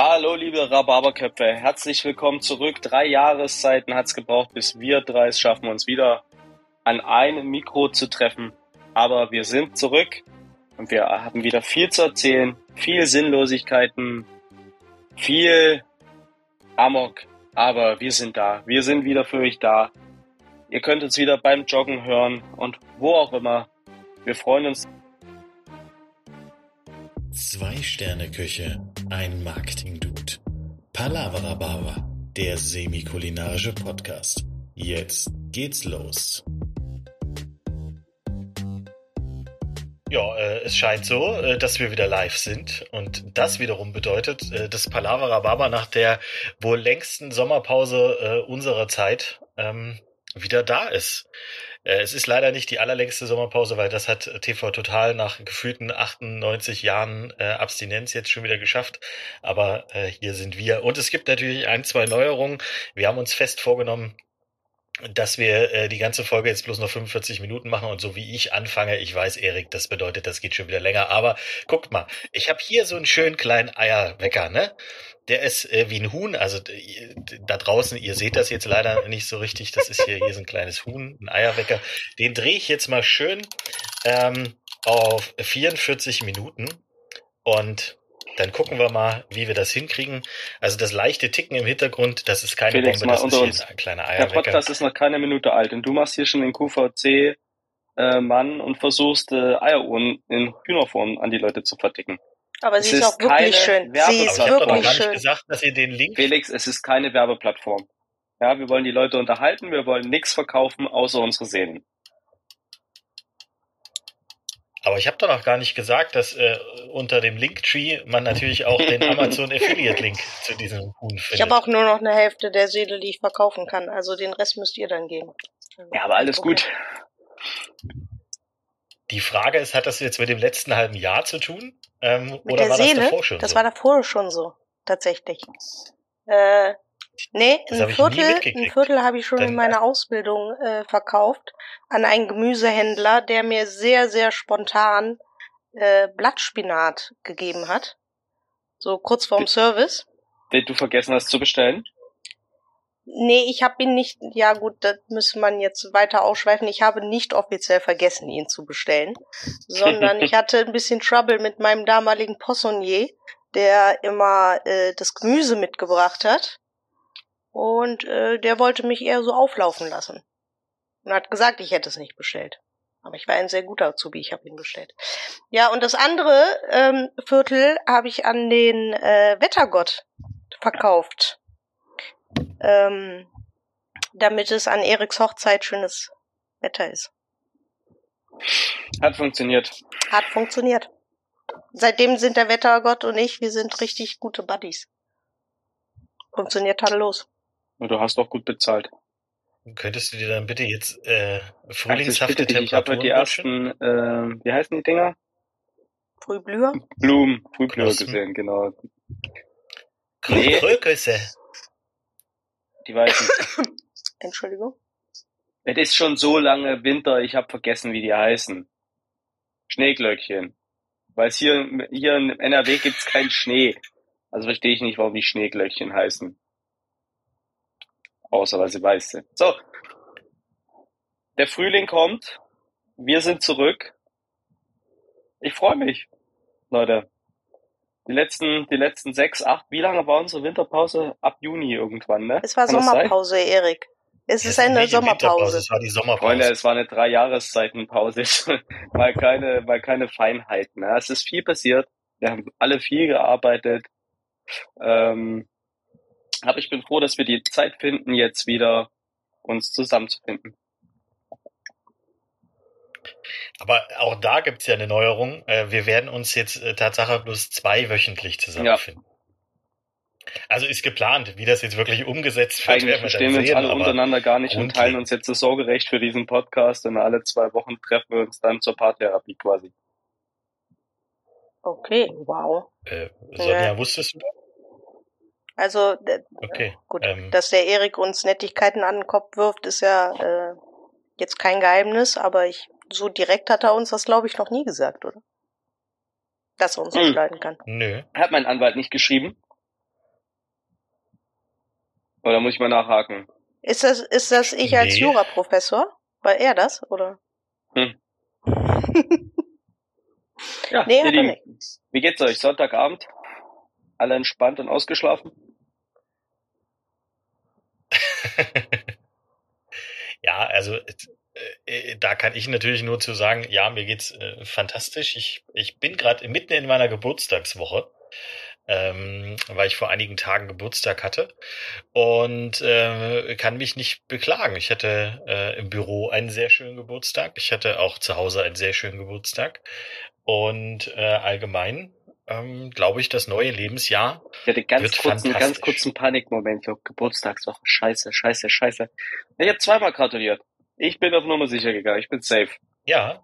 Hallo, liebe Rhabarberköpfe. Herzlich willkommen zurück. Drei Jahreszeiten hat es gebraucht, bis wir drei es schaffen, uns wieder an einem Mikro zu treffen. Aber wir sind zurück und wir haben wieder viel zu erzählen, viel Sinnlosigkeiten, viel Amok. Aber wir sind da. Wir sind wieder für euch da. Ihr könnt uns wieder beim Joggen hören und wo auch immer. Wir freuen uns. Zwei Sterne Küche, ein Marketing Dude. Palavra Baba, der semi-kulinarische Podcast. Jetzt geht's los. Ja, äh, es scheint so, äh, dass wir wieder live sind. Und das wiederum bedeutet, äh, dass Palavra Baba nach der wohl längsten Sommerpause äh, unserer Zeit ähm, wieder da ist. Äh, es ist leider nicht die allerlängste Sommerpause, weil das hat TV Total nach gefühlten 98 Jahren äh, Abstinenz jetzt schon wieder geschafft. Aber äh, hier sind wir. Und es gibt natürlich ein, zwei Neuerungen. Wir haben uns fest vorgenommen, dass wir äh, die ganze Folge jetzt bloß noch 45 Minuten machen und so wie ich anfange, ich weiß, Erik, das bedeutet, das geht schon wieder länger, aber guckt mal, ich habe hier so einen schönen kleinen Eierwecker, ne? Der ist äh, wie ein Huhn, also da draußen, ihr seht das jetzt leider nicht so richtig, das ist hier, hier so ein kleines Huhn, ein Eierwecker. Den drehe ich jetzt mal schön ähm, auf 44 Minuten und dann gucken wir mal, wie wir das hinkriegen. Also das leichte Ticken im Hintergrund, das ist keine Felix, Bombe, das ist uns. hier ein kleiner Der Eierwecker. Podcast ist noch keine Minute alt und du machst hier schon den QVC äh, Mann und versuchst äh, Eieruhren in Hühnerform an die Leute zu verticken. Aber Es sie ist ist auch wirklich keine schön. Sie Aber ist ich habe doch wirklich gar nicht schön. gesagt, dass ihr den Link Felix, es ist keine Werbeplattform. Ja, wir wollen die Leute unterhalten, wir wollen nichts verkaufen, außer unsere Seelen. Aber ich habe doch noch gar nicht gesagt, dass äh, unter dem Linktree man natürlich auch den Amazon Affiliate Link zu diesem Huhn findet. Ich habe auch nur noch eine Hälfte der Seele, die ich verkaufen kann. Also den Rest müsst ihr dann geben. Ja, aber alles Okay. gut. Die Frage ist, hat das jetzt mit dem letzten halben Jahr zu tun? Ähm, Mit oder der war das Seele, davor schon das so? war davor schon so, tatsächlich. Äh, nee, ein Viertel, ein. Viertel habe ich schon Dann- in meiner Ausbildung äh, verkauft an einen Gemüsehändler, der mir sehr, sehr spontan äh, Blattspinat gegeben hat. So kurz vorm Service. Den du vergessen hast zu bestellen. Nee, ich habe ihn nicht, ja gut, das müsste man jetzt weiter ausschweifen. Ich habe nicht offiziell vergessen, ihn zu bestellen, sondern ich hatte ein bisschen Trouble mit meinem damaligen Poissonnier, der immer äh, das Gemüse mitgebracht hat. Und äh, der wollte mich eher so auflaufen lassen. Und hat gesagt, ich hätte es nicht bestellt. Aber ich war ein sehr guter Azubi, ich habe ihn bestellt. Ja, und das andere ähm, Viertel habe ich an den äh, Wettergott verkauft ähm, damit es an Eriks Hochzeit schönes Wetter ist. Hat funktioniert. Hat funktioniert. Seitdem sind der Wettergott und ich, wir sind richtig gute Buddies. Funktioniert tadellos. Und du hast auch gut bezahlt. Könntest du dir dann bitte jetzt äh, Also ich frühlingshafte bitte dich, ich habe Temperaturen die ersten, äh, wie heißen die Dinger? Frühblüher? Blumen, Frühblüher Knospen. gesehen, genau. wünschen? Nee. Die weißen. Entschuldigung. es ist schon so lange Winter, ich habe vergessen, wie die heißen. Schneeglöckchen. Weil es hier, hier in NRW gibt's keinen Schnee. Also verstehe ich nicht, warum die Schneeglöckchen heißen. Außer weil sie weiß sind. So. Der Frühling kommt. Wir sind zurück. Ich freue mich, Leute. Die letzten, die letzten sechs, acht, wie lange war unsere Winterpause? Ab Juni irgendwann, ne? Es war Kann? Sommerpause, Erik. Es ist eine Sommerpause. Es war die Sommerpause. Freunde, es war eine drei Jahreszeitenpause. mal keine, mal keine Feinheiten. Ne? Es ist viel passiert. Wir haben alle viel gearbeitet. Ähm, aber ich bin froh, dass wir die Zeit finden, jetzt wieder uns zusammenzufinden. Aber auch da gibt's ja eine Neuerung. Äh, wir werden uns jetzt äh, Tatsache bloß zweiwöchentlich zusammenfinden. Also ist geplant, wie das jetzt wirklich umgesetzt wird, Eigentlich verstehen wir uns alle untereinander gar nicht und teilen uns jetzt das Sorgerecht für diesen Podcast und alle zwei Wochen treffen wir uns dann zur Paartherapie quasi. Okay, wow. äh, Sonja, Ja. wusstest du? das? Also, Okay. gut, Ähm, dass der Erik uns Nettigkeiten an den Kopf wirft, ist ja äh, jetzt kein Geheimnis, aber ich so direkt hat er uns das, glaube ich, noch nie gesagt, oder? Dass er uns nicht Hm. leiden kann. nö. Hat mein Anwalt nicht geschrieben. Oder muss ich mal nachhaken? Ist das, ist das ich als Nee. Juraprofessor? War er das, oder? Hm. Ja, Nee, hat er Lieben, wie geht's euch? Sonntagabend? Alle entspannt und ausgeschlafen? ja, also äh, äh, da kann ich natürlich nur zu sagen, ja, mir geht's äh, fantastisch. Ich, ich bin gerade mitten in meiner Geburtstagswoche, ähm, weil ich vor einigen Tagen Geburtstag hatte und äh, kann mich nicht beklagen. Ich hatte äh, im Büro einen sehr schönen Geburtstag. Ich hatte auch zu Hause einen sehr schönen Geburtstag und äh, allgemein ähm, glaube ich, das neue Lebensjahr Ich hatte ganz Wird kurzen, ganz kurzen Panikmoment. Ich Geburtstagswoche. Scheiße, scheiße, scheiße. Ich habe zweimal gratuliert. Ich bin auf Nummer sicher gegangen. Ich bin safe. Ja.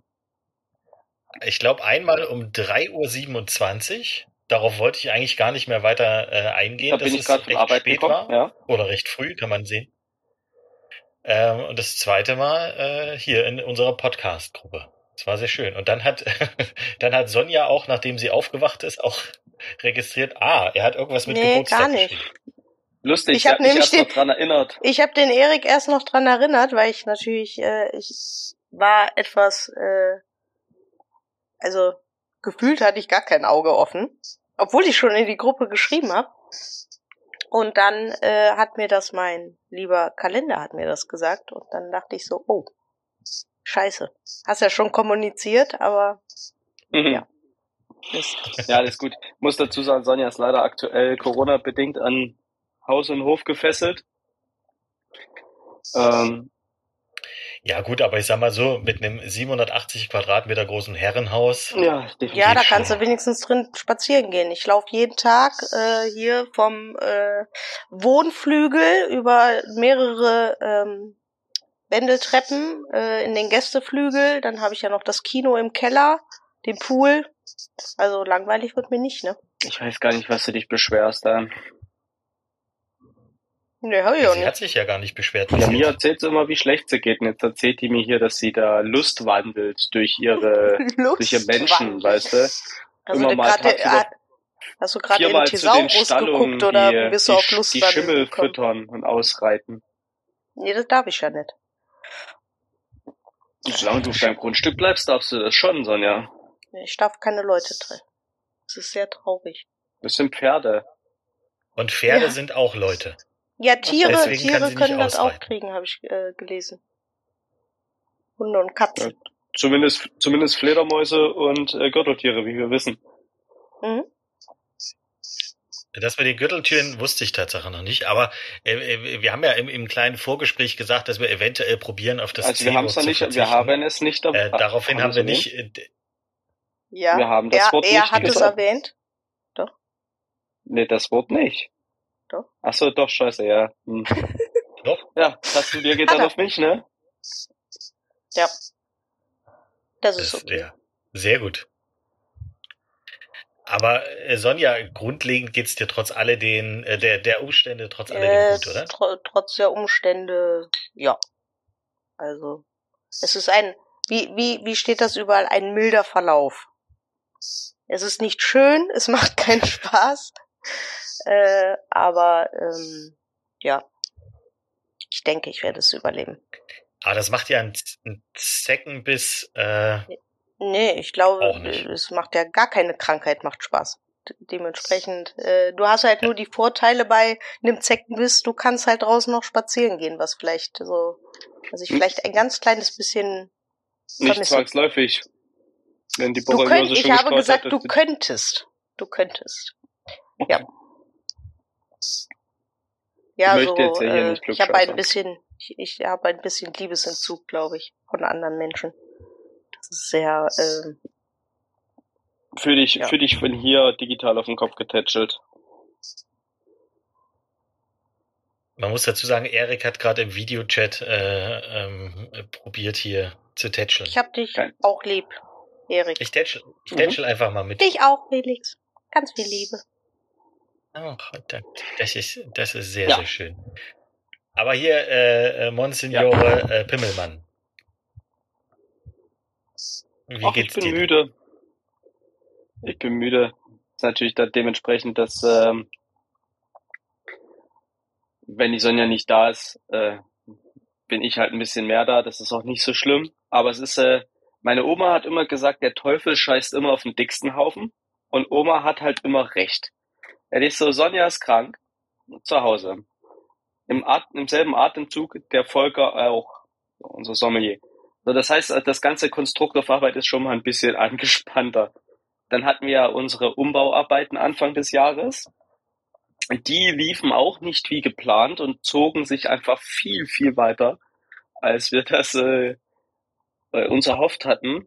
Ich glaube einmal um 3.27 Uhr. Darauf wollte ich eigentlich gar nicht mehr weiter äh, eingehen. Da dass bin ich es gerade von Arbeit spät gekommen. war. Ja. Oder recht früh, kann man sehen. Ähm, und das zweite Mal äh, hier in unserer Podcast-Gruppe. Das war sehr schön. Und dann hat, dann hat Sonja auch, nachdem sie aufgewacht ist, auch registriert, ah, er hat irgendwas mit Nee, Geburtstag gar nicht. geschrieben. Lustig, Ich hab habe mich nämlich erst noch den- dran erinnert. Ich habe den Erik erst noch dran erinnert, weil ich natürlich, äh, ich war etwas, äh, also gefühlt hatte ich gar kein Auge offen, obwohl ich schon in die Gruppe geschrieben habe. Und dann äh, hat mir das mein lieber Kalender hat mir das gesagt und dann dachte ich so, oh, scheiße, hast ja schon kommuniziert, aber Mhm. Ja. Mist. Ja, alles gut. Muss dazu sagen, Sonja ist leider aktuell Corona-bedingt an Haus und Hof gefesselt. Ähm, Ja gut, aber ich sag mal so, mit einem 780 Quadratmeter großen Herrenhaus, ja, definitiv. Ja, da kannst du wenigstens drin spazieren gehen. Ich laufe jeden Tag äh, hier vom äh, Wohnflügel über mehrere ähm, Wendeltreppen äh, in den Gästeflügel. Dann habe ich ja noch das Kino im Keller, den Pool. Also langweilig wird mir nicht, ne? Ich weiß gar nicht, was du dich beschwerst. Da. Ne, hab ich auch sie hat nicht. sich ja gar nicht beschwert. Ja, mir erzählt sie immer, wie schlecht sie geht. Und jetzt erzählt die mir hier, dass sie da Lust wandelt durch ihre, durch ihr Menschen, weißt du? Hast du immer mal tagsüber hast du gerade den Thesaurus Stallungen, geguckt oder die, bist du die, auf Lust die Schimmel gekommen? füttern und ausreiten. Nee, das darf ich ja nicht. Solange du auf deinem Grundstück bleibst, darfst du das schon, Sonja. Ich darf keine Leute treffen. Das ist sehr traurig. Das sind Pferde. Und Pferde Ja. sind auch Leute. Ja, Tiere, Deswegen Tiere können das auch kriegen, habe ich äh, gelesen. Hunde und Katzen. Zumindest, zumindest Fledermäuse und äh, Gürteltiere, wie wir wissen. Mhm. Das mit den Gürteltüren wusste ich tatsächlich noch nicht, aber äh, äh, wir haben ja im, im kleinen Vorgespräch gesagt, dass wir eventuell probieren, auf das also wir haben es noch zu nicht, wir verzichten. haben es nicht dabei. Äh, daraufhin haben wir nicht. Äh, Ja, Wir haben das er, Wort er nicht hat es erwähnt. Nee, das Wort nicht. Doch. Ach so, doch, scheiße, ja. Hm. Doch. Ja, hast du dir geht dann er. auf mich, ne? Ja. Das das ist okay. ja, sehr gut. Aber äh, Sonja, grundlegend geht's dir trotz alledem, äh, der, der Umstände trotz alledem gut, oder? tr trotz der Umstände, ja. Also, es ist ein, wie, wie, wie steht das überall? Ein milder Verlauf. Es ist nicht schön, es macht keinen Spaß, äh, aber ähm, ja, ich denke, ich werde es überleben. Aber das macht ja einen, einen Zeckenbiss. Äh, Nee, ich glaube, nicht. es macht ja gar keine Krankheit, macht Spaß. Dementsprechend, äh, du hast halt nur die Vorteile bei einem Zeckenbiss, du kannst halt draußen noch spazieren gehen, was vielleicht so, was ich vielleicht ein ganz kleines bisschen Nicht vermisse. zwangsläufig. Wenn die Du könnt, Borreliose ich schon habe gesagt, hat, du könntest. Du könntest. Ja. Ja, Ich so, ja äh, nicht ich habe ein bisschen, ich, ich habe ein bisschen Liebesentzug, glaube ich, von anderen Menschen. Sehr, ähm, für dich, Ja. für dich von hier digital auf den Kopf getätschelt. man muss dazu sagen, Erik hat gerade im Videochat äh, ähm, äh, probiert hier zu tätscheln. ich habe dich Kein- auch lieb, Erik. Ich tätschel, ich Mhm. tätschel einfach mal mit. Dich auch, Felix. Ganz viel Liebe. Ach, da- das ist, das ist sehr, Ja. sehr schön. Aber hier, äh, äh, Monsignore äh, Pimmelmann. Wie Ach, ich bin dir? müde. Ich bin müde. ist natürlich dann dementsprechend, dass ähm, wenn die Sonja nicht da ist, äh, bin ich halt ein bisschen mehr da. Das ist auch nicht so schlimm. Aber es ist, äh, meine Oma hat immer gesagt, der Teufel scheißt immer auf den dicksten Haufen. Und Oma hat halt immer recht. Er ist so, Sonja ist krank, zu Hause. Im, At im selben Atemzug der Volker auch, unser Sommelier. So, das heißt, das ganze Konstrukt auf Arbeit ist schon mal ein bisschen angespannter. Dann hatten wir ja unsere Umbauarbeiten Anfang des Jahres. Die liefen auch nicht wie geplant und zogen sich einfach viel, viel weiter, als wir das äh, uns erhofft hatten.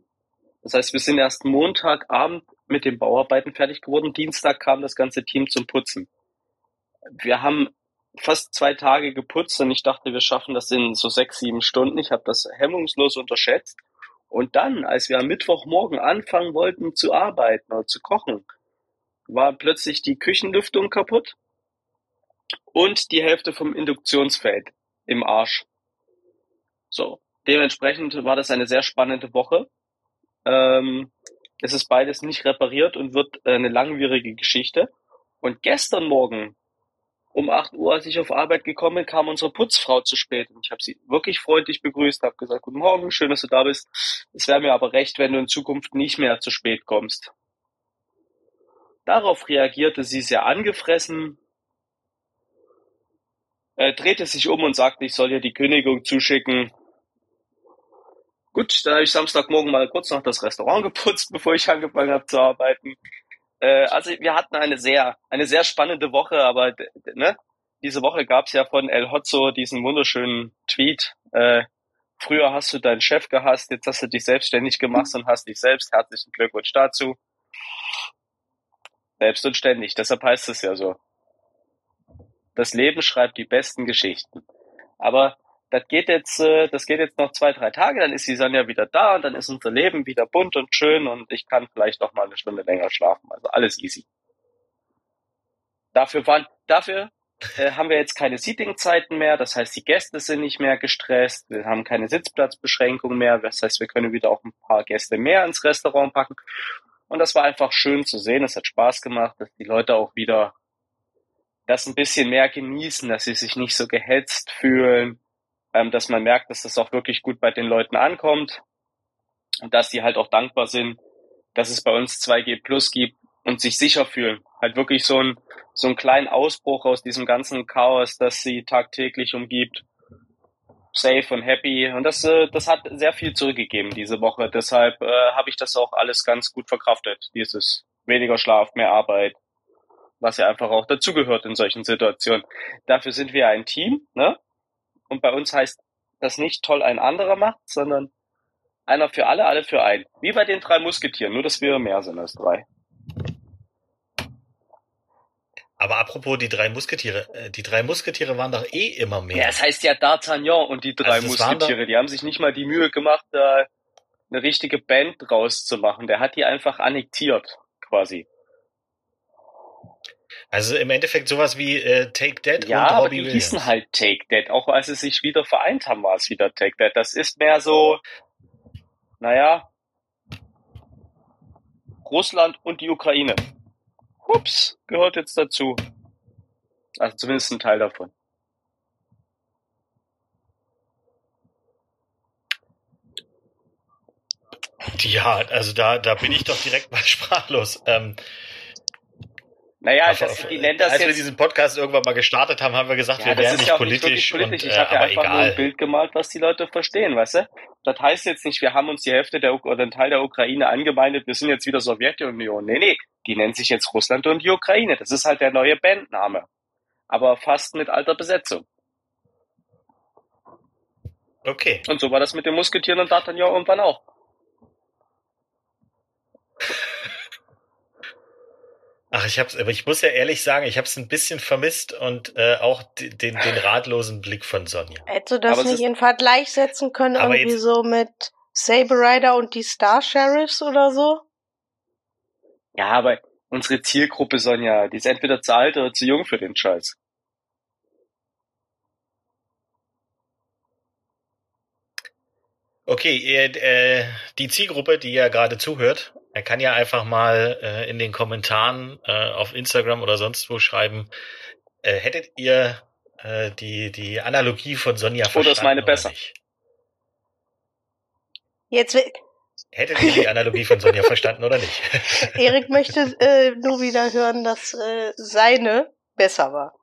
Das heißt, wir sind erst Montagabend mit den Bauarbeiten fertig geworden. Dienstag kam das ganze Team zum Putzen. Wir haben fast zwei Tage geputzt und ich dachte, wir schaffen das in so sechs, sieben Stunden. Ich habe das hemmungslos unterschätzt. Und dann, als wir am Mittwochmorgen anfangen wollten zu arbeiten oder zu kochen, war plötzlich die Küchenlüftung kaputt und die Hälfte vom Induktionsfeld im Arsch. So, dementsprechend war das eine sehr spannende Woche. Ähm, es ist beides nicht repariert und wird eine langwierige Geschichte. Und gestern Morgen um 8 Uhr, als ich auf Arbeit gekommen bin, kam unsere Putzfrau zu spät. Und ich habe sie wirklich freundlich begrüßt, habe gesagt, guten Morgen, schön, dass du da bist. Es wäre mir aber recht, wenn du in Zukunft nicht mehr zu spät kommst. Darauf reagierte sie sehr angefressen, äh, drehte sich um und sagte, ich soll ihr die Kündigung zuschicken. Gut, dann habe ich Samstagmorgen mal kurz noch das Restaurant geputzt, bevor ich angefangen habe zu arbeiten. Äh, also wir hatten eine sehr, eine sehr spannende Woche, aber ne, diese Woche gab es ja von El Hotzo diesen wunderschönen Tweet. Äh, früher hast du deinen Chef gehasst, jetzt hast du dich selbstständig gemacht und hast dich selbst. Herzlichen Glückwunsch dazu. Selbst und ständig, deshalb heißt es ja so. Das Leben schreibt die besten Geschichten. Aber das geht jetzt, äh, das geht jetzt noch zwei, drei Tage, dann ist die Sonja wieder da und dann ist unser Leben wieder bunt und schön und ich kann vielleicht noch mal eine Stunde länger schlafen. Also alles easy. Dafür waren, dafür äh, haben wir jetzt keine Seating-Zeiten mehr. Das heißt, die Gäste sind nicht mehr gestresst. Wir haben keine Sitzplatzbeschränkung mehr. Das heißt, wir können wieder auch ein paar Gäste mehr ins Restaurant packen. Und das war einfach schön zu sehen. Es hat Spaß gemacht, dass die Leute auch wieder das ein bisschen mehr genießen, dass sie sich nicht so gehetzt fühlen, ähm, dass man merkt, dass das auch wirklich gut bei den Leuten ankommt und dass die halt auch dankbar sind, dass es bei uns 2G Plus gibt und sich sicher fühlen. Halt wirklich so ein so einen kleinen Ausbruch aus diesem ganzen Chaos, das sie tagtäglich umgibt. Safe und happy. Und das, äh, das hat sehr viel zurückgegeben diese Woche. Deshalb äh, habe ich das auch alles ganz gut verkraftet. Dieses weniger Schlaf, mehr Arbeit, was ja einfach auch dazugehört in solchen Situationen. Dafür sind wir ein Team, ne? Und bei uns heißt das nicht toll ein anderer macht, sondern einer für alle, alle für einen. Wie bei den drei Musketieren, nur dass wir mehr sind als drei. Aber apropos die drei Musketiere, äh, die drei Musketiere waren doch eh immer mehr. Ja, es heißt ja D'Artagnan und die drei also Musketiere. Die haben sich nicht mal die Mühe gemacht, da eine richtige Band draus zu machen. Der hat die einfach annektiert, quasi. Also im Endeffekt sowas wie äh, Take That ja, und aber die hießen halt Take That. Auch als sie sich wieder vereint haben, war es wieder Take That. Das ist mehr so, naja, Russland und die Ukraine. Ups, gehört jetzt dazu. Also zumindest ein Teil davon. Ja, also da, da bin ich doch direkt mal sprachlos. Ähm, naja, auf, das, die nennen das als jetzt, wir diesen Podcast irgendwann mal gestartet haben, haben wir gesagt, ja, wir wären nicht, ja politisch. Nicht politisch. Und, ich habe ja einfach egal. nur ein Bild gemalt, was die Leute verstehen, weißt du? Das heißt jetzt nicht, wir haben uns die Hälfte der oder einen Teil der Ukraine angemeindet, wir sind jetzt wieder Sowjetunion. Nee, nee, die nennen sich jetzt Russland und die Ukraine. Das ist halt der neue Bandname. Aber fast mit alter Besetzung. Okay. Und so war das mit den Musketieren und D'Artagnan irgendwann auch. Ach, ich hab's, aber ich muss ja ehrlich sagen, ich habe es ein bisschen vermisst und äh, auch den, den, den ratlosen Blick von Sonja. Hättest du das aber nicht in Vergleich setzen können, irgendwie jetzt, so mit Saber Rider und die Star Sheriffs oder so? Ja, aber unsere Zielgruppe, Sonja, die ist entweder zu alt oder zu jung für den Scheiß. Okay, äh, die Zielgruppe, die ja gerade zuhört, er kann ja einfach mal äh, in den Kommentaren äh, auf Instagram oder sonst wo schreiben, äh, hättet ihr äh, die, die Analogie von Sonja verstanden? Oder ist meine oder besser? nicht? Jetzt, will- Hättet ihr die Analogie von Sonja verstanden oder nicht? Erik möchte äh, nur wieder hören, dass äh, seine besser war.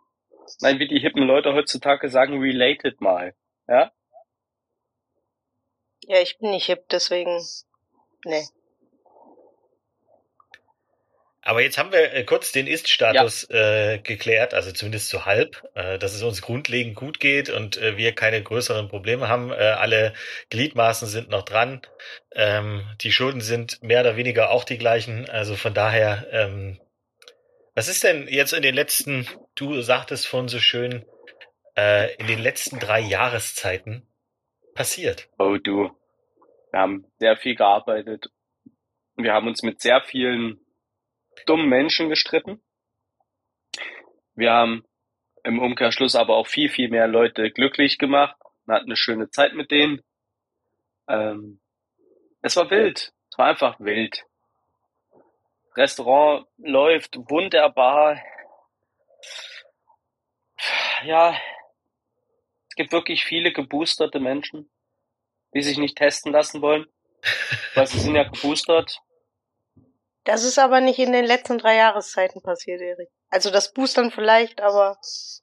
Nein, wie die hippen Leute heutzutage sagen, related mal. Ja? Ja, ich bin nicht hip, deswegen. Nee. Aber jetzt haben wir äh, kurz den Ist-Status äh, geklärt, also zumindest zu halb, äh, dass es uns grundlegend gut geht und äh, wir keine größeren Probleme haben. Äh, alle Gliedmaßen sind noch dran. Ähm, die Schulden sind mehr oder weniger auch die gleichen. Also von daher, ähm, was ist denn jetzt in den letzten, du sagtest vorhin so schön, äh, in den letzten drei Jahreszeiten passiert? Oh du. Wir haben sehr viel gearbeitet. Wir haben uns mit sehr vielen dummen Menschen gestritten. Wir haben im Umkehrschluss aber auch viel, viel mehr Leute glücklich gemacht. Man hat eine schöne Zeit mit denen. Ähm, es war wild. Es war einfach wild. Restaurant läuft wunderbar. Ja, es gibt wirklich viele geboosterte Menschen, die sich nicht testen lassen wollen, weil sie sind ja geboostert. Das ist aber nicht in den letzten drei Jahreszeiten passiert, Erik. Also das Boostern vielleicht, aber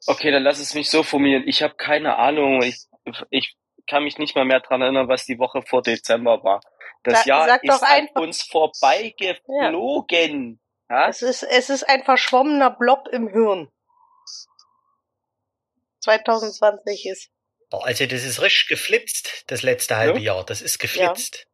Okay, dann lass es mich so formulieren. Ich habe keine Ahnung. Ich, ich kann mich nicht mal mehr dran erinnern, was die Woche vor Dezember war. Das Sa- Jahr ist doch an uns vorbeigeflogen. Ja? es ist, es ist ein verschwommener Blob im Hirn. 2020 ist. Also das ist richtig geflitzt, das letzte halbe Jahr. Das ist geflitzt.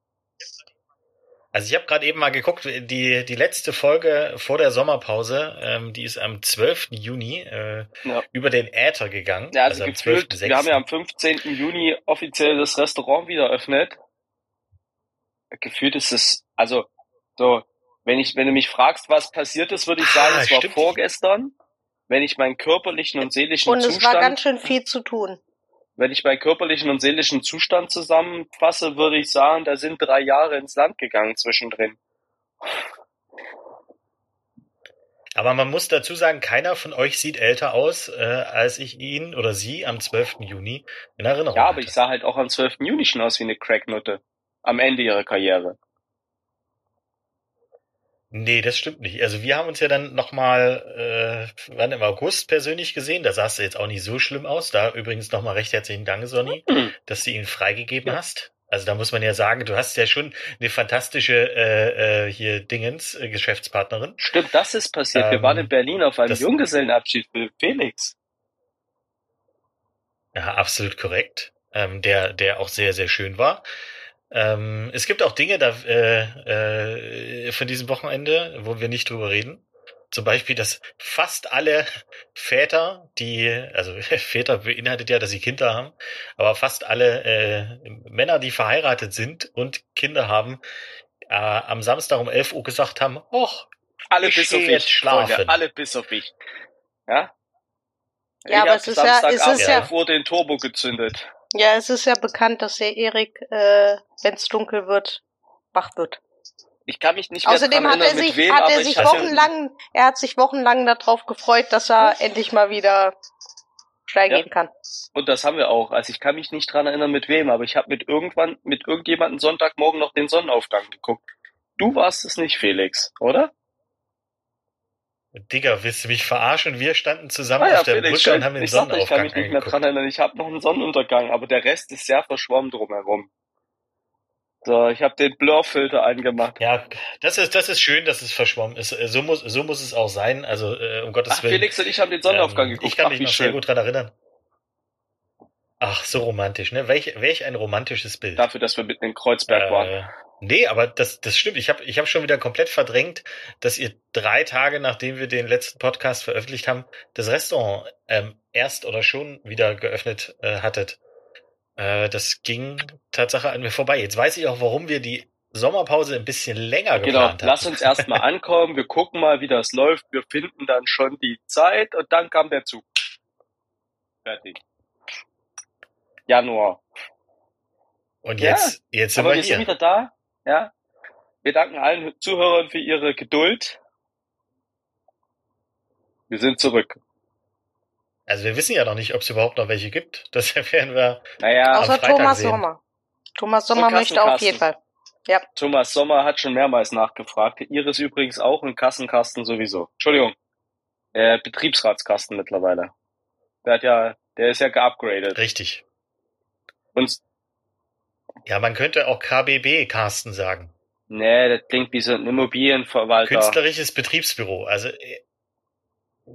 Also ich habe gerade eben mal geguckt, die, die letzte Folge vor der Sommerpause, ähm, die ist am 12. Juni äh, Ja. über den Äther gegangen. Ja, also, am gefühlt, 12.06.. wir haben ja am 15. Juni offiziell das Restaurant wieder eröffnet. Gefühlt ist es, also, so, wenn ich, wenn du mich fragst, was passiert ist, würde ich sagen, Ah, es war stimmt. vorgestern. Wenn ich meinen körperlichen und seelischen Und es Zustand, war ganz schön viel zu tun. Wenn ich meinen körperlichen und seelischen Zustand zusammenfasse, würde ich sagen, da sind drei Jahre ins Land gegangen zwischendrin. Aber man muss dazu sagen, keiner von euch sieht älter aus, äh, als ich ihn oder sie am 12. Juni in Erinnerung Ja, aber hatte. ich sah halt auch am 12. Juni schon aus wie eine Cracknutte. Am Ende ihrer Karriere. Nee, das stimmt nicht. Also wir haben uns ja dann nochmal, äh, wann im August persönlich gesehen. Da sahst du jetzt auch nicht so schlimm aus. Da übrigens nochmal recht herzlichen Dank, Sonny, Hm. dass du ihn freigegeben Ja. hast. Also da muss man ja sagen, du hast ja schon eine fantastische äh, äh, hier Dingens äh, Geschäftspartnerin. Stimmt, das ist passiert. Wir Ähm, waren in Berlin auf einem das- Junggesellenabschied für Felix. Ja, absolut korrekt. Ähm, der, der auch sehr, sehr schön war. Ähm, es gibt auch Dinge da äh, äh, von diesem Wochenende, wo wir nicht drüber reden. Zum Beispiel, dass fast alle Väter, die, also Väter beinhaltet ja, dass sie Kinder haben, aber fast alle äh, Männer, die verheiratet sind und Kinder haben, äh, am Samstag um 11 Uhr gesagt haben, och, Alle Ich bis auf geh ich. jetzt schlafen. Freunde, alle bis auf ich. Ja? Ja, aber hab es ist ja- es ist ja- 11 Uhr den Turbo gezündet. Ja, es ist ja bekannt, dass der Erik, äh, wenn es dunkel wird, wach wird. Ich kann mich nicht mehr Außerdem hat er erinnern, sich, wem, hat er ich sich wochenlang, er hat sich wochenlang darauf gefreut, dass er endlich mal wieder steil Ja. gehen kann. Und das haben wir auch. Also ich kann mich nicht dran erinnern, mit wem, aber ich habe mit irgendwann, mit irgendjemandem Sonntagmorgen noch den Sonnenaufgang geguckt. Du warst es nicht, Felix, oder? Digga, willst du mich verarschen? Wir standen zusammen Ah ja, auf der Felix, Brücke und haben den ich sagte, ich kann Sonnenaufgang mich nicht mehr dran erinnern. Ich habe noch einen Sonnenuntergang, aber der Rest ist sehr verschwommen drumherum. So, ich habe den Blurfilter angemacht. Ja, das ist, das ist schön, dass es verschwommen ist. Äh, So muss, so muss es auch sein. Also, äh, um Gottes Ach, Willen. Felix und ich haben den Sonnenaufgang ähm, geguckt. Ich kann Ach, mich wie noch schön. sehr gut dran erinnern. Ach, so romantisch, ne? Welch, welch ein romantisches Bild. Dafür, dass wir mitten in Kreuzberg waren. Nee, aber das, das stimmt. Ich habe ich hab schon wieder komplett verdrängt, dass ihr drei Tage, nachdem wir den letzten Podcast veröffentlicht haben, das Restaurant ähm, erst oder schon wieder geöffnet äh, hattet. Äh, das ging Tatsache an mir vorbei. Jetzt weiß ich auch, warum wir die Sommerpause ein bisschen länger Genau, geplant haben. lass uns erstmal ankommen, wir gucken mal, wie das läuft, wir finden dann schon die Zeit und dann kam der Zug. Fertig. Januar. Und Ja, jetzt, jetzt sind Aber wir wir sind hier. wieder da, ja. Wir danken allen Zuhörern für ihre Geduld. Wir sind zurück. Also wir wissen ja noch nicht, ob es überhaupt noch welche gibt. Das erfahren wir. Naja, Außer Thomas sehen. Sommer. Thomas Sommer möchte auf jeden Fall. Ja. Thomas Sommer hat schon mehrmals nachgefragt. Iris übrigens auch und Kassenkasten sowieso. Entschuldigung. Äh, Betriebsratskasten mittlerweile. Der hat ja, der ist ja geupgradet. Richtig. Und ja, man könnte auch KBB Carsten sagen. Nee, das klingt wie so ein Immobilienverwalter. Künstlerisches Betriebsbüro. Also äh,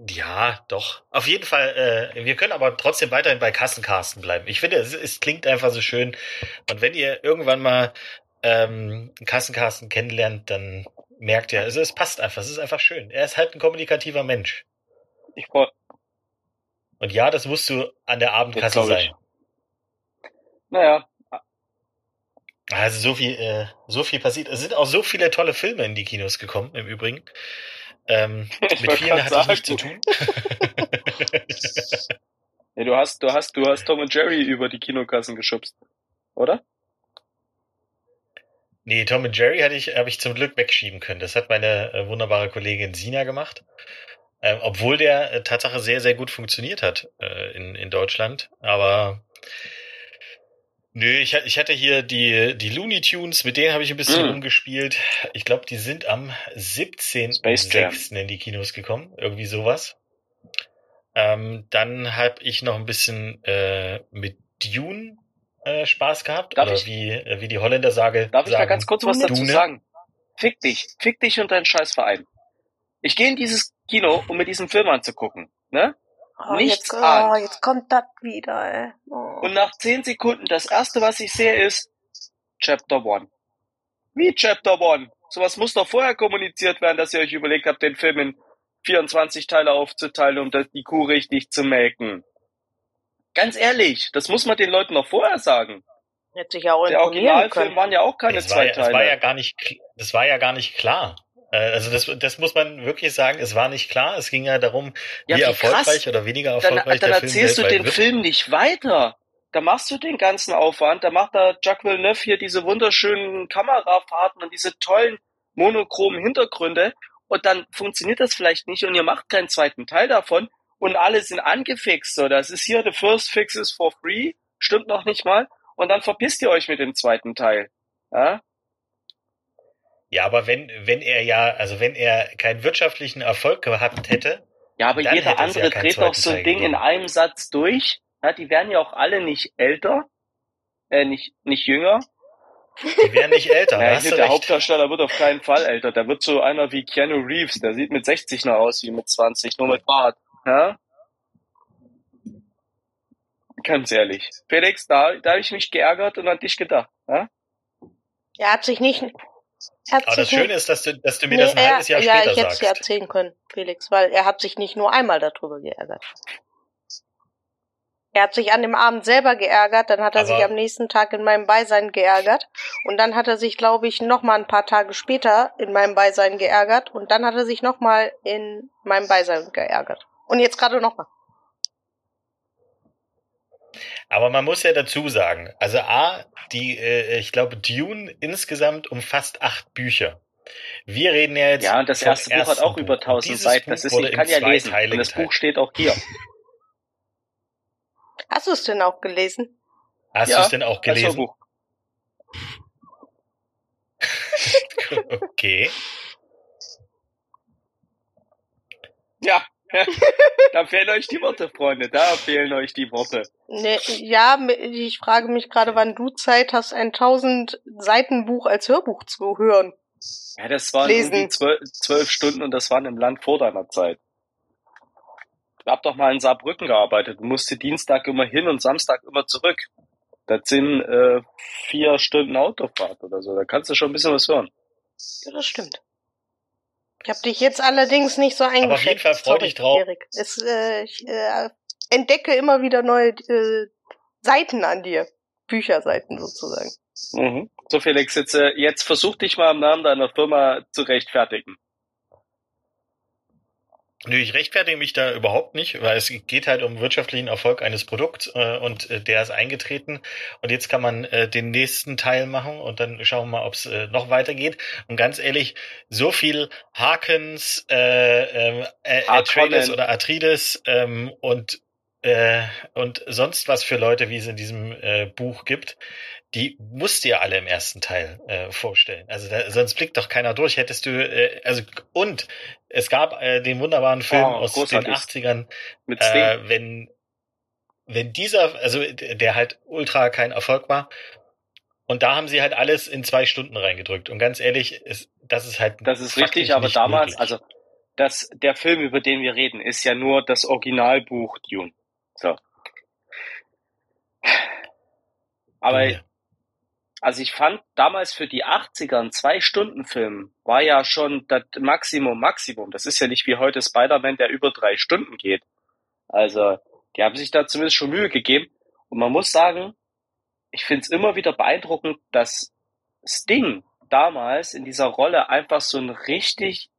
ja, doch. Auf jeden Fall, äh, wir können aber trotzdem weiterhin bei Kassencarsten bleiben. Ich finde, es, es klingt einfach so schön. Und wenn ihr irgendwann mal ähm, Kassencarsten kennenlernt, dann merkt ihr, also es passt einfach, es ist einfach schön. Er ist halt ein kommunikativer Mensch. Ich brauch... Und ja, das musst du an der Abendkasse sein. Naja. Also so viel, äh, so viel passiert. Es sind auch so viele tolle Filme in die Kinos gekommen, im Übrigen. Ähm, mit vielen hatte ich nichts zu tun. ja, du hast, du hast, du hast Tom und Jerry über die Kinokassen geschubst, oder? Nee, Tom und Jerry hatte ich, habe ich zum Glück wegschieben können. Das hat meine äh, wunderbare Kollegin Sina gemacht. Ähm, obwohl der äh, Tatsache sehr, sehr gut funktioniert hat äh, in, in Deutschland. Aber Nö, ich, ich hatte hier die, die Looney Tunes, mit denen habe ich ein bisschen mm. rumgespielt. Ich glaube, die sind am 17.06. in die Kinos gekommen. Irgendwie sowas. Ähm, dann habe ich noch ein bisschen äh, mit Dune äh, Spaß gehabt. Darf oder ich, wie, äh, wie die Holländer sage, Darf sagen, ich da ganz kurz was dazu Dune? sagen? Fick dich. Fick dich und deinen Scheißverein. Ich gehe in dieses Kino, um mir diesen Film anzugucken. Ne? Oh, nichts jetzt, oh, jetzt kommt das wieder, ey. Oh. Und nach zehn Sekunden, das erste, was ich sehe, ist Chapter One. Wie Chapter One? Sowas muss doch vorher kommuniziert werden, dass ihr euch überlegt habt, den Film in 24 Teile aufzuteilen, um das, die Kuh richtig zu melken. Ganz ehrlich, das muss man den Leuten noch vorher sagen. Hätte sich ja auch Der Originalfilm können. waren ja auch keine das zwei ja, Teile. Das war ja gar nicht, das war ja gar nicht klar. Äh, also das, das muss man wirklich sagen, es war nicht klar. Es ging ja darum, ja, wie, wie erfolgreich krass. oder weniger erfolgreich dann, dann der Film erzählst du den wird. Film nicht weiter. Da machst du den ganzen Aufwand, da macht da Jacques Villeneuve hier diese wunderschönen Kamerafahrten und diese tollen monochromen Hintergründe und dann funktioniert das vielleicht nicht und ihr macht keinen zweiten Teil davon und alle sind angefixt. So, das ist hier the first fix is for free, stimmt noch nicht mal und dann verpisst ihr euch mit dem zweiten Teil. Ja? Ja, aber wenn, wenn er ja, also wenn er keinen wirtschaftlichen Erfolg gehabt hätte. Ja, aber jeder andere ja dreht doch so ein Ding in einem Satz durch. Ja, die werden ja auch alle nicht älter, äh, nicht, nicht jünger. Die werden nicht älter. ja, der recht. Hauptdarsteller wird auf keinen Fall älter. Der wird so einer wie Keanu Reeves. Der sieht mit 60 noch aus wie mit 20, nur mit Bart. Ja? Ganz ehrlich. Felix, da, da habe ich mich geärgert und an dich gedacht. Ja? Er hat sich nicht, aber das Schöne ist, dass du, dass du mir nee, das ein er, halbes Jahr ja, später sagst. Ja, ich hätte es dir erzählen können, Felix, weil er hat sich nicht nur einmal darüber geärgert. Er hat sich an dem Abend selber geärgert, dann hat er Aber sich am nächsten Tag in meinem Beisein geärgert und dann hat er sich, glaube ich, noch mal ein paar Tage später in meinem Beisein geärgert und dann hat er sich noch mal in meinem Beisein geärgert. Und jetzt gerade noch mal. Aber man muss ja dazu sagen, also A, die, äh, ich glaube, Dune insgesamt umfasst acht Bücher. Wir reden ja jetzt. Ja, und das erste Buch hat auch Buch. über 1000 Seiten. Das ist, ich kann ja lesen. Teile und das Buch steht auch hier. Hast du es denn auch gelesen? Hast ja, du es denn auch gelesen? Buch. okay. Ja, da fehlen euch die Worte, Freunde. Da fehlen euch die Worte. Nee, ja, ich frage mich gerade, wann du Zeit hast, ein 1000 Seiten Buch als Hörbuch zu hören. Ja, das waren Lesen. zwölf, zwölf Stunden und das waren im Land vor deiner Zeit. Ich hab doch mal in Saarbrücken gearbeitet. Du musste Dienstag immer hin und Samstag immer zurück. Das sind äh, vier Stunden Autofahrt oder so. Da kannst du schon ein bisschen was hören. Ja, das stimmt. Ich habe dich jetzt allerdings nicht so eingeschätzt. Aber auf jeden Fall freu dich drauf. Erik. Es, äh, ich äh, entdecke immer wieder neue äh, Seiten an dir. Bücherseiten sozusagen. Mhm. So Felix, jetzt, äh, jetzt versuch dich mal im Namen deiner Firma zu rechtfertigen. Nö, ich rechtfertige mich da überhaupt nicht, weil es geht halt um wirtschaftlichen Erfolg eines Produkts äh, und äh, der ist eingetreten und jetzt kann man äh, den nächsten Teil machen und dann schauen wir mal, ob es äh, noch weitergeht. Und ganz ehrlich, so viel Harkens, äh, ähm, äh, Atreides oder Atrides ähm, und äh, und sonst was für Leute, wie es in diesem äh, Buch gibt, die musst du ja alle im ersten Teil äh, vorstellen. Also da, sonst blickt doch keiner durch. Hättest du, äh, also und es gab äh, den wunderbaren Film Oh, aus den 80ern, Mit Sting. äh, wenn wenn dieser, also der halt ultra kein Erfolg war, und da haben sie halt alles in zwei Stunden reingedrückt. Und ganz ehrlich, ist, das ist halt Das ist richtig, aber damals, möglich. also das, der Film, über den wir reden, ist ja nur das Originalbuch Dune. So. Aber Ja. also ich fand damals für die 80er ein Zwei-Stunden-Film war ja schon das Maximum Maximum. Das ist ja nicht wie heute Spider-Man, der über drei Stunden geht. Also, die haben sich da zumindest schon Mühe gegeben. Und man muss sagen, ich finde es immer wieder beeindruckend, dass Sting damals in dieser Rolle einfach so ein richtig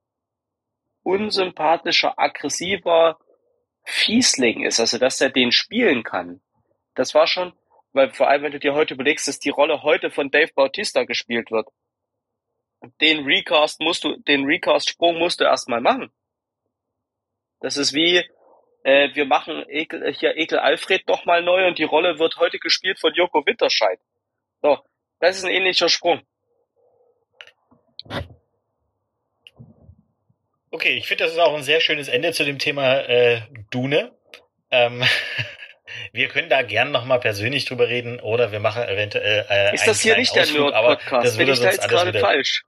unsympathischer, aggressiver Fiesling ist. Also, dass er den spielen kann. Das war schon, weil vor allem, wenn du dir heute überlegst, dass die Rolle heute von Dave Bautista gespielt wird. Den Recast musst du, den Recast-Sprung musst du erstmal machen. Das ist wie, äh, wir machen Ekel, hier Ekel Alfred noch mal neu und die Rolle wird heute gespielt von Joko Winterscheid. So, das ist ein ähnlicher Sprung. Okay, ich finde, das ist auch ein sehr schönes Ende zu dem Thema äh, Dune. Ähm, wir können da gern nochmal persönlich drüber reden oder wir machen eventuell äh, Ist das hier nicht der Nerd-Podcast? das Bin ich da jetzt gerade falsch?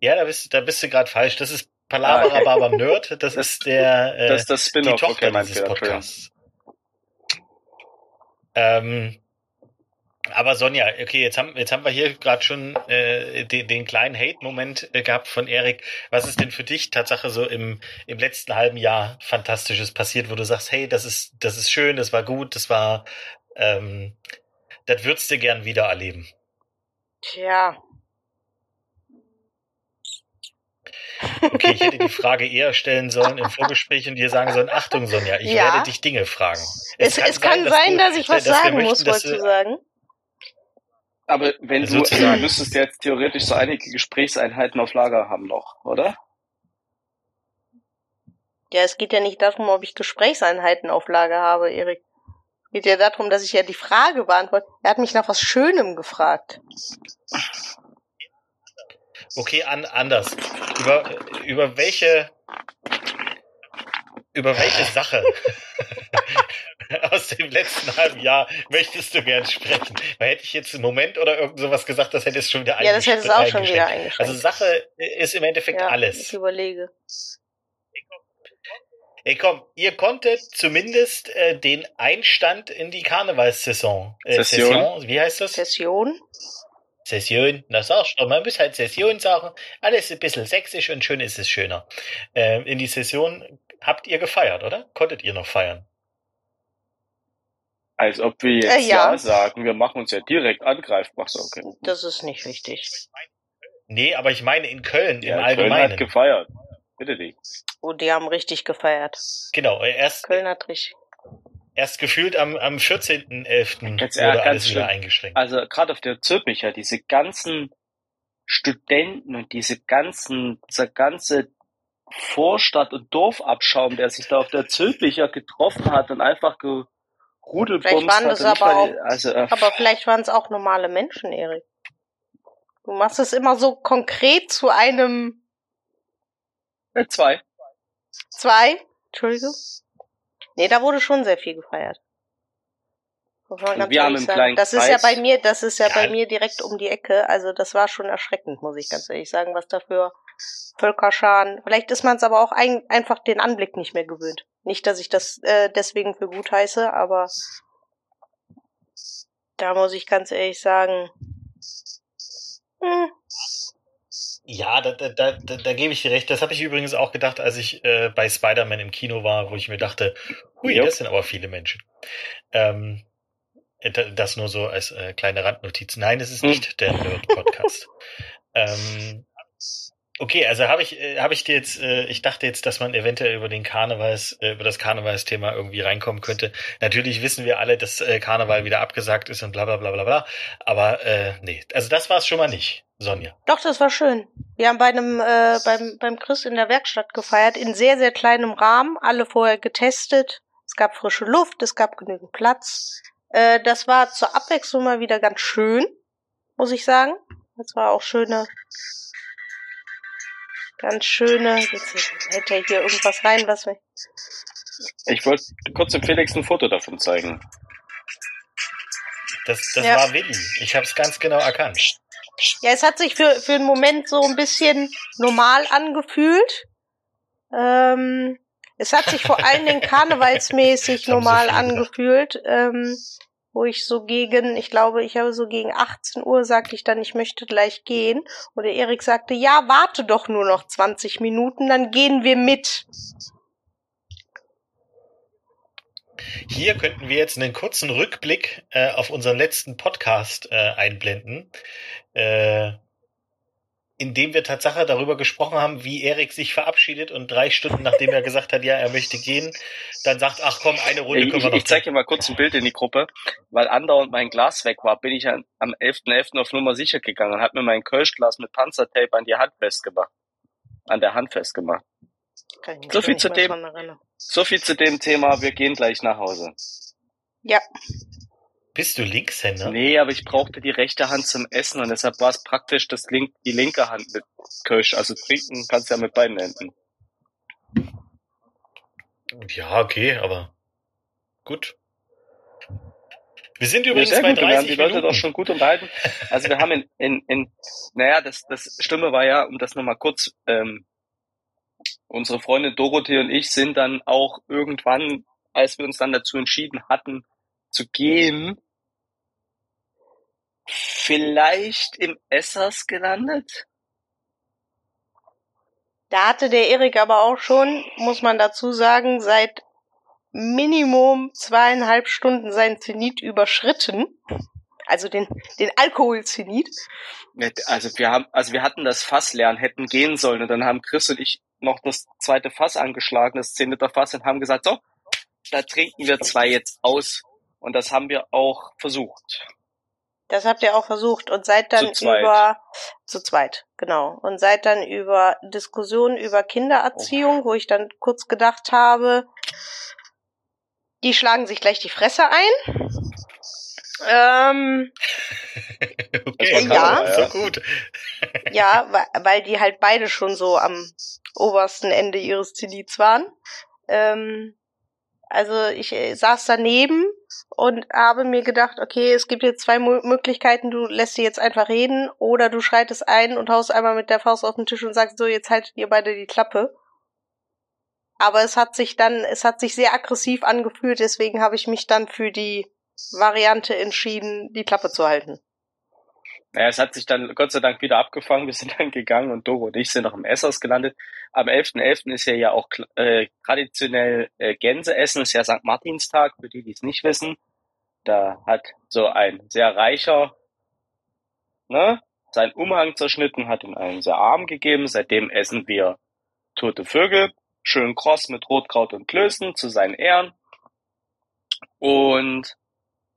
Ja, da bist, da bist du gerade falsch. Das ist Palaver Nerd. Das, Das- ist der äh, Das ist das die. Tochter Okay, dieses. Podcasts. Ähm, aber Sonja, okay, jetzt haben, jetzt haben wir hier gerade schon äh, den, den kleinen Hate-Moment äh, gehabt von Erik. Was ist denn für dich Tatsache so im, im letzten halben Jahr Fantastisches passiert, wo du sagst, hey, das ist, das ist schön, das war gut, das war, ähm, das würdest du gern wieder erleben. Tja, Okay, ich hätte die Frage eher stellen sollen im Vorgespräch und dir sagen sollen, Achtung, Sonja, ich Ja. werde dich Dinge fragen. es, es kann sein, du- dass ich was dass sagen möchten, muss, dass wolltest du sagen? Aber wenn du, Sozusagen. du müsstest jetzt theoretisch so einige Gesprächseinheiten auf Lager haben noch, oder? Ja, es geht ja nicht darum, ob ich Gesprächseinheiten auf Lager habe, Erik. Es geht ja darum, dass ich ja die Frage beantworte. Er hat mich nach was Schönem gefragt. Okay, an, anders. Über, über welche, über welche Sache aus dem letzten halben Jahr möchtest du gern sprechen? Weil hätte ich jetzt einen Moment oder irgend sowas gesagt, das hättest du schon wieder Ja, das hätte es auch schon wieder eingeschränkt. Also Sache ist im Endeffekt ja, alles. Ich überlege. Ey, komm, ihr konntet zumindest äh, den Einstand in die Karnevalssaison. Äh, Session. Session, wie heißt das? Session? Session, das sagst du man muss halt Session sagen. Alles ein bisschen sächsisch und schon ist es schöner. Ähm, in die Session habt ihr gefeiert, oder? Konntet ihr noch feiern? Als ob wir jetzt Äh, ja. ja. sagen, wir machen uns ja direkt angreifbar. So, okay. Das ist nicht richtig. Nee, aber ich meine in Köln Ja, im Köln Allgemeinen. hat gefeiert. Bitte dich. Oh, die haben richtig gefeiert. genau, erst, Köln hat richtig. erst gefühlt am, am 14.11. Ganz- wurde ja, alles wieder schlimm. eingeschränkt. Also gerade auf der Zülpicher, diese ganzen Studenten und diese ganzen, dieser ganze Vorstadt- und Dorfabschaum, der sich da auf der Zülpicher getroffen hat und einfach Vielleicht waren das aber mal- also, äh, Aber vielleicht waren es auch normale Menschen, Erik. Du machst es immer so konkret zu einem äh, zwei. zwei. Entschuldigung. Nee, da wurde schon sehr viel gefeiert. Wir haben sagen. kleinen Das ist ja Kreis- bei mir, das ist ja Ja. bei mir direkt um die Ecke. Also das war schon erschreckend, muss ich ganz ehrlich sagen, was da für Völkerscharen. Vielleicht ist man es aber auch ein, einfach den Anblick nicht mehr gewöhnt. Nicht, dass ich das äh, deswegen für gut heiße, aber da muss ich ganz ehrlich sagen, hm, Ja, da, da, da, da, da gebe ich dir recht. Das habe ich übrigens auch gedacht, als ich äh, bei Spider-Man im Kino war, wo ich mir dachte, hui, Jo. das sind aber viele Menschen. Ähm, da- das nur so als äh, kleine Randnotiz. Nein, es ist Hm. nicht der Nerd-Podcast. ähm, okay, also habe ich, äh, habe ich dir jetzt, äh, ich dachte jetzt, dass man eventuell über den Karnevals, äh, über das Karnevalsthema irgendwie reinkommen könnte. Natürlich wissen wir alle, dass äh, Karneval wieder abgesagt ist und bla bla bla bla bla. Aber äh, nee, also das war es schon mal nicht, Sonja. Doch, das war schön. Wir haben bei einem, äh, beim, beim Chris in der Werkstatt gefeiert, in sehr, sehr kleinem Rahmen, alle vorher getestet. Es gab frische Luft, es gab genügend Platz. Äh, das war zur Abwechslung mal wieder ganz schön, muss ich sagen. Das war auch schöne, ganz schöne. Jetzt hält ja hier irgendwas rein, was wir. Ich wollte kurz dem Felix ein Foto davon zeigen. Das, das Ja. war Willi. Ich habe es ganz genau erkannt. Ja, es hat sich für, für einen Moment so ein bisschen normal angefühlt. Ähm, es hat sich vor allen Dingen karnevalsmäßig normal angefühlt, ähm, wo ich so gegen, ich glaube, ich habe so gegen 18 Uhr sagte ich dann, ich möchte gleich gehen. Und der Erik sagte, ja, warte doch nur noch 20 Minuten, dann gehen wir mit. Hier könnten wir jetzt einen kurzen Rückblick äh, auf unseren letzten Podcast äh, einblenden, äh, in dem wir Tatsache darüber gesprochen haben, wie Erik sich verabschiedet und drei Stunden nachdem er gesagt hat, ja, er möchte gehen, dann sagt, ach komm, eine Runde Ich, können ich, wir noch ich zeige dir mal kurz ein Bild in die Gruppe. Weil andauernd mein Glas weg war, bin ich am 11.11. auf Nummer sicher gegangen und habe mir mein Kölschglas mit Panzertape an die Hand festgemacht. An der Hand festgemacht. So viel zu dem-. So viel zu dem Thema, wir gehen gleich nach Hause. Ja, Bist du Linkshänder? Nee, aber ich brauchte die rechte Hand zum Essen und deshalb war es praktisch das link, die linke Hand mit Kölsch. Also trinken kannst du ja mit beiden Händen. Ja, okay, aber gut. Wir sind Ja, übrigens sehr bei gut, wir haben 30 die Leute doch schon gut unterhalten. Also wir haben in, in, in naja, das, das Schlimme war ja, um das nochmal kurz, ähm, unsere Freundin Dorothee und ich sind dann auch irgendwann, als wir uns dann dazu entschieden hatten, zu gehen, vielleicht im Essers gelandet. Da hatte der Erik aber auch schon, muss man dazu sagen, seit Minimum zweieinhalb Stunden sein Zenit überschritten. Also den, den Alkoholzenit. Also wir haben, also wir hatten das Fass lernen, hätten gehen sollen und dann haben Chris und ich noch das zweite Fass angeschlagen, das 10 Liter Fass und haben gesagt, so, da trinken wir zwei jetzt aus. Und das haben wir auch versucht. Das habt ihr auch versucht und seid dann Zu über zu zweit, genau. Und seid dann über Diskussionen über Kindererziehung, wo ich dann kurz gedacht habe, die schlagen sich gleich die Fresse ein. Ähm, okay, Ja. so gut. ja, weil die halt beide schon so am obersten Ende ihres Zenits waren. Ähm, also ich äh, saß daneben und habe mir gedacht, okay, es gibt jetzt zwei Möglichkeiten, du lässt sie jetzt einfach reden oder du schreitest ein und haust einmal mit der Faust auf den Tisch und sagst so, jetzt haltet ihr beide die Klappe. Aber es hat sich dann, es hat sich sehr aggressiv angefühlt, deswegen habe ich mich dann für die Variante entschieden, die Klappe zu halten. Naja, es hat sich dann Gott sei Dank wieder abgefangen. Wir sind dann gegangen und Doro und ich sind noch im Essers gelandet. Am 11.11. ist ja ja auch äh, traditionell äh, Gänseessen, ist ja St. Martinstag, für die, die es nicht wissen. Da hat so ein sehr reicher ne, seinen Umhang zerschnitten, hat ihn einen sehr arm gegeben. Seitdem essen wir tote Vögel, schön kross mit Rotkraut und Klößen zu seinen Ehren. Und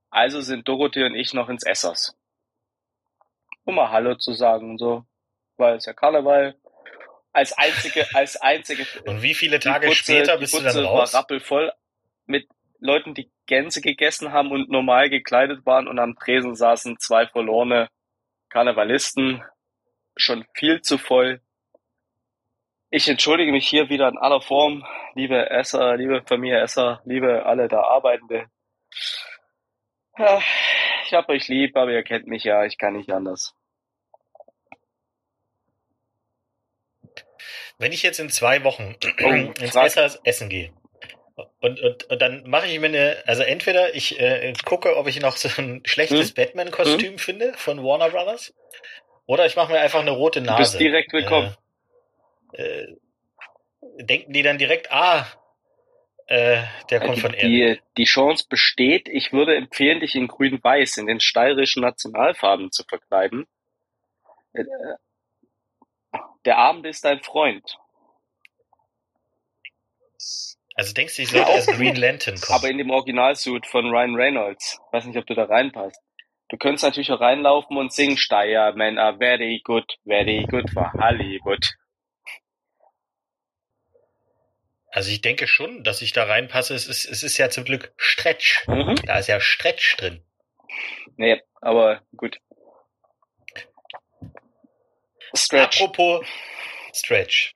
also sind Dorothee und ich noch ins Essers um mal Hallo zu sagen und so, weil es ja Karneval. Als einzige, als einzige. Und wie viele Tage Butze- später bist du dann war raus? rappelvoll mit Leuten, die Gänse gegessen haben und normal gekleidet waren und am Tresen saßen zwei verlorene Karnevalisten. Schon viel zu voll. Ich entschuldige mich hier wieder in aller Form, liebe Esser, liebe Familie Esser, liebe alle da Arbeitende. Ja, Ich hab euch lieb, aber ihr kennt mich ja, ich kann nicht anders. Wenn ich jetzt in zwei Wochen Oh, ins Essers essen gehe und, und, und dann mache ich mir eine, also entweder ich äh, gucke, ob ich noch so ein schlechtes Hm? Batman-Kostüm finde von Warner Brothers oder ich mache mir einfach eine rote Du Nase. bist direkt willkommen. Äh, äh, denken die dann direkt, ah, äh, der kommt die, von Erik. die, die Chance besteht, ich würde empfehlen, dich in grün-weiß, in den steirischen Nationalfarben zu verkleiden. Der Abend ist dein Freund. Also denkst du, ich sollte als Green. Lantern kommen? Aber in dem Originalsuit von Ryan Reynolds. Weiß nicht, ob du da reinpasst. Du könntest natürlich auch reinlaufen und singen Steiermen are very good, very good for Hollywood. Also ich denke schon, dass ich da reinpasse. Es ist, es ist ja zum Glück Stretch. Mhm. Da ist ja Stretch drin. Nee, aber gut. Stretch. Apropos Stretch.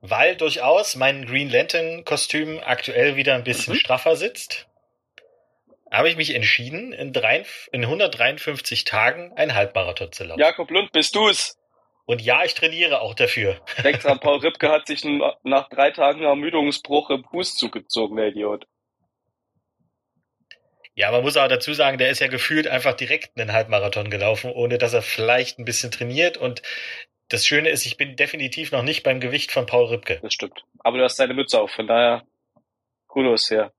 Weil durchaus mein Green Lantern Kostüm aktuell wieder ein bisschen Mhm. straffer sitzt, habe ich mich entschieden, in, drei, in 153 Tagen einen Halbmarathon zu laufen. Jakob Lund, bist du's? Und ja, ich trainiere auch dafür. Denkt dran, Paul Ripke hat sich nach drei Tagen Ermüdungsbruch im Fuß zugezogen, der Idiot. Ja, man muss aber dazu sagen, der ist ja gefühlt einfach direkt einen Halbmarathon gelaufen, ohne dass er vielleicht ein bisschen trainiert. Und das Schöne ist, ich bin definitiv noch nicht beim Gewicht von Paul Ripke. Das stimmt. Aber du hast deine Mütze auf, von daher Kudos her.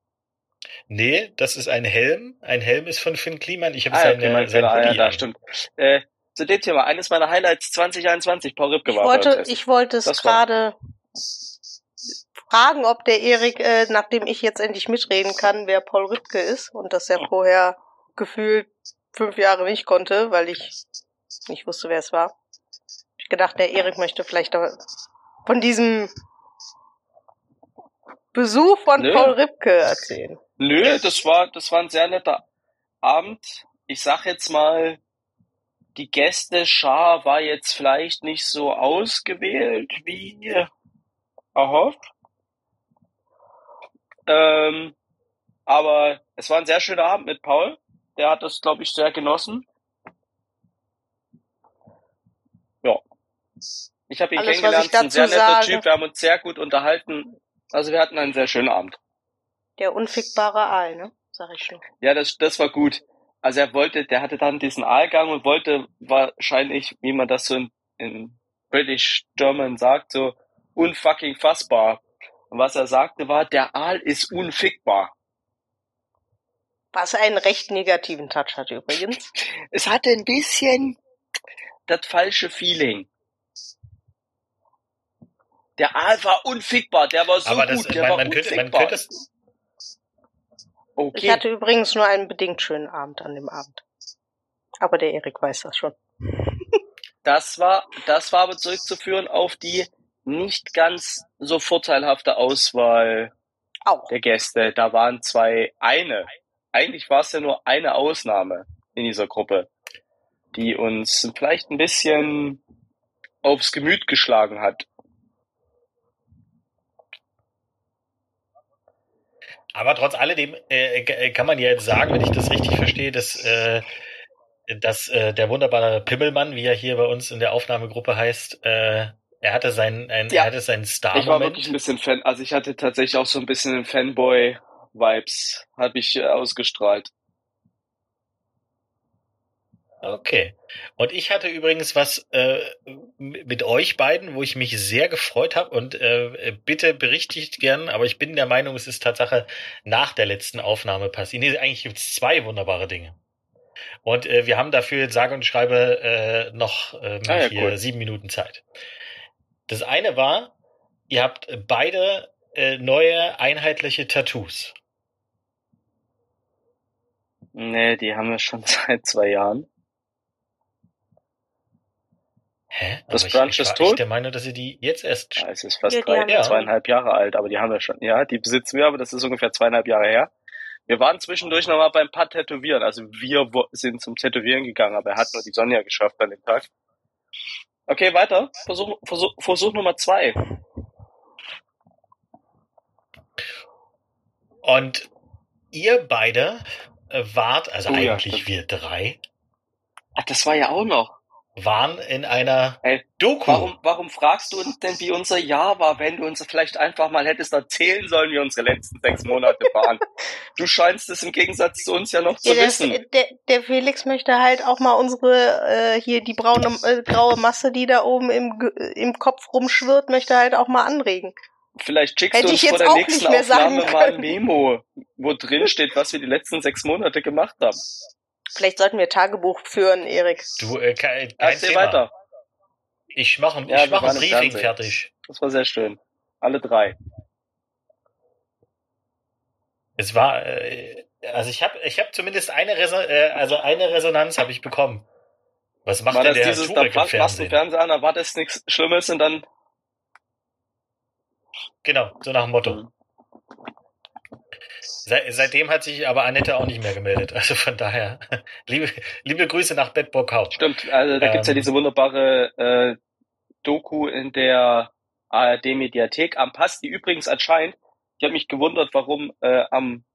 Nee, das ist ein Helm. Ein Helm ist von Finn Kliman. Ich habe Ah, ja, seine, okay, mein sein Fehler. Ah, ja, da stimmt. Äh, zu dem Thema, eines meiner Highlights 2021, Paul Ripke Ich war wollte, ich wollte es gerade fragen, ob der Erik, äh, nachdem ich jetzt endlich mitreden kann, wer Paul Ripke ist und dass er vorher gefühlt fünf Jahre nicht konnte, weil ich nicht wusste, wer es war. Ich gedacht, der Erik möchte vielleicht von diesem Besuch von Nö. Paul Ripke erzählen. Nö, das war, das war ein sehr netter Abend. Ich sag jetzt mal, die Gästeschar war jetzt vielleicht nicht so ausgewählt wie erhofft. Ähm, aber es war ein sehr schöner Abend mit Paul. Der hat das, glaube ich, sehr genossen. Ja. Ich habe ihn Alles, kennengelernt, ein sehr netter sage- Typ. Wir haben uns sehr gut unterhalten. Also wir hatten einen sehr schönen Abend. Der unfickbare Aal, ne? Sag ich schon. Ja, das, das war gut. Also er wollte, der hatte dann diesen Aalgang und wollte wahrscheinlich, wie man das so in, in British German sagt, so unfucking fassbar. Und was er sagte war, der Aal ist unfickbar. Was einen recht negativen Touch hat übrigens. Es hatte ein bisschen das falsche Feeling. Der Aal war unfickbar, der war so Aber das, gut, der man, war man, könnte, man unfickbar. könnte okay. Ich hatte übrigens nur einen bedingt schönen Abend an dem Abend. Aber der Erik weiß das schon. Das war, das war aber zurückzuführen auf die nicht ganz so vorteilhafte Auswahl Auch. der Gäste. Da waren zwei, eine. Eigentlich war es ja nur eine Ausnahme in dieser Gruppe, die uns vielleicht ein bisschen aufs Gemüt geschlagen hat. aber trotz alledem äh, g- kann man ja jetzt sagen, wenn ich das richtig verstehe, dass, äh, dass äh, der wunderbare Pimmelmann, wie er hier bei uns in der Aufnahmegruppe heißt, äh, er hatte seinen, ein, Ja. er hatte seinen Ich war wirklich ein bisschen Fan, also ich hatte tatsächlich auch so ein bisschen Fanboy-Vibes, habe ich äh, ausgestrahlt. Okay. Und ich hatte übrigens was äh, mit euch beiden, wo ich mich sehr gefreut habe und äh, bitte berichtigt gern, aber ich bin der Meinung, es ist Tatsache nach der letzten Aufnahme passiert. Nee, eigentlich gibt es zwei wunderbare Dinge. Und äh, wir haben dafür sage und schreibe äh, noch ähm, Ah ja, hier cool. sieben Minuten Zeit. Das eine war, ihr habt beide äh, neue einheitliche Tattoos. Nee, die haben wir schon seit zwei Jahren. Hä? Das Aber ich, Brunch ich ist war tot? echt der Meinung, dass ihr die jetzt erst Ja, es ist fast Ja, drei, wir zweieinhalb Jahre alt, aber die haben wir schon. Ja, die besitzen wir, aber das ist ungefähr zweieinhalb Jahre her. Wir waren zwischendurch noch mal beim paar Tätowieren. Also wir sind zum Tätowieren gegangen, aber er hat nur die Sonja geschafft an dem Tag. Okay, weiter. Versuch, Versuch, Versuch Nummer zwei. Und ihr beide äh, wart, also Oh ja, eigentlich stimmt. wir drei, Ach, das war ja auch noch. Waren in einer Ey, Doku. Warum, warum fragst du uns denn, wie unser Jahr war, wenn du uns vielleicht einfach mal hättest erzählen sollen, wie unsere letzten sechs Monate waren? Du scheinst es im Gegensatz zu uns ja noch zu Ja, der, wissen. der, der Felix möchte halt auch mal unsere, äh, hier die braune, äh, graue Masse, die da oben im, im Kopf rumschwirrt, möchte halt auch mal anregen. Vielleicht schickst Hätte du ich uns vor jetzt der auch nächsten nicht mehr sagen Aufnahme mal ein. Memo, wo drin steht, was wir die letzten sechs Monate gemacht haben. Vielleicht sollten wir Tagebuch führen, Erik. Du, äh, kein, kein Erzähl Thema. weiter. Ich mache Ja, ich mach ein Briefing Fernsehen. fertig. Das war sehr schön. Alle drei. Es war, äh, also ich habe ich hab zumindest eine, Reso äh, also eine Resonanz habe ich bekommen. Was macht war denn das der dieses, Turek da im machst du Fernsehen? Fernseher an, erwartest nichts Schlimmes und dann Genau, so nach dem Motto. Se seitdem hat sich aber Annette auch nicht mehr gemeldet. Also von daher, liebe, liebe Grüße nach Bedburg-Hau. Stimmt, also da gibt's ja Ähm. diese wunderbare äh, Doku in der ARD-Mediathek am Pass, die übrigens anscheinend, ich habe mich gewundert, warum äh, am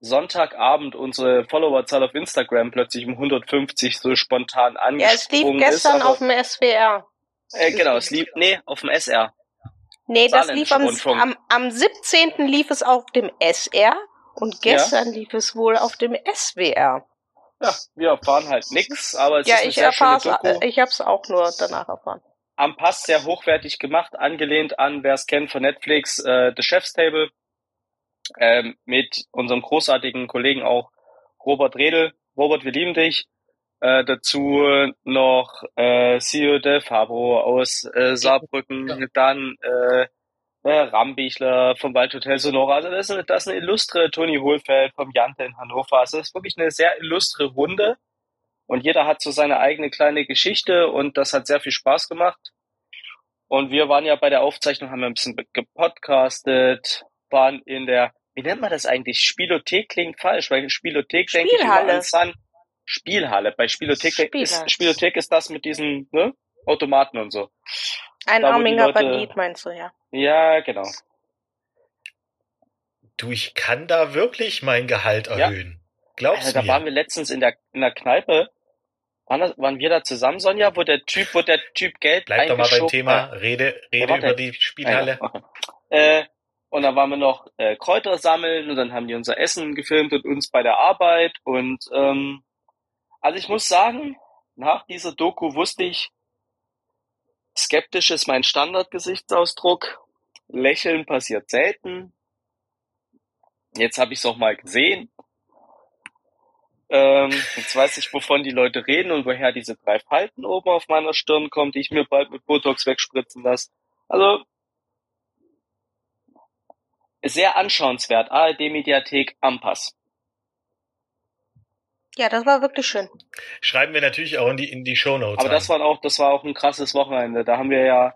Sonntagabend unsere Followerzahl auf Instagram plötzlich um 150 so spontan Ja, es lief angesprungen gestern ist. aber- auf dem SWR. Äh, genau, es lief, nee, auf dem SR. Nee, das lief am, am, am 17. lief es auf dem SR und gestern lief es wohl auf dem SWR. Ja, wir erfahren halt nix, aber es ja, ist eine ich sehr schöne erfahr's, Doku. äh, ich hab's auch nur danach erfahren. am Pass sehr hochwertig gemacht, angelehnt an, wer es kennt von Netflix, äh, The Chef's Table, ähm, mit unserem großartigen Kollegen auch Robert Redel. Robert, wir lieben dich. Äh, dazu noch äh, Sio de Fabro aus äh, Saarbrücken, dann äh, äh, Rambichler vom Waldhotel Sonora. Also das ist, eine, das ist eine illustre Toni Hohlfeld vom Jante in Hannover. Also das ist wirklich eine sehr illustre Runde. Und jeder hat so seine eigene kleine Geschichte und das hat sehr viel Spaß gemacht. Und wir waren ja bei der Aufzeichnung, haben wir ein bisschen gepodcastet, waren in der, wie nennt man das eigentlich? Spielothek klingt falsch, weil Spielothek denke ich immer an Sun. Spielhalle. Bei Spielothek ist, Spielothek ist das mit diesen ne, Automaten und so. Ein Da, armiger Leute- Bandit meinst du, ja. Ja, genau. Du, ich kann da wirklich mein Gehalt Ja. erhöhen. Glaubst Also, du da waren mir? wir letztens in der, in der Kneipe. Waren, das, waren wir da zusammen, Sonja, wo der Typ, wo der Typ Geld Bleib doch mal beim Thema. hat? Rede, rede warte. über die Spielhalle. Ja, okay. äh, und dann waren wir noch äh, Kräuter sammeln und dann haben die unser Essen gefilmt und uns bei der Arbeit. Und ähm, also ich muss sagen, nach dieser Doku wusste ich, skeptisch ist mein Standardgesichtsausdruck. Lächeln passiert selten. Jetzt habe ich es auch mal gesehen. Ähm, jetzt weiß ich, wovon die Leute reden und woher diese drei Falten oben auf meiner Stirn kommen, die ich mir bald mit Botox wegspritzen lasse. Also sehr anschauenswert. ARD-Mediathek Ampass. Ja, das war wirklich schön. Schreiben wir natürlich auch in die, in die Shownotes. Aber das war auch, das war auch ein krasses Wochenende. Da haben wir ja,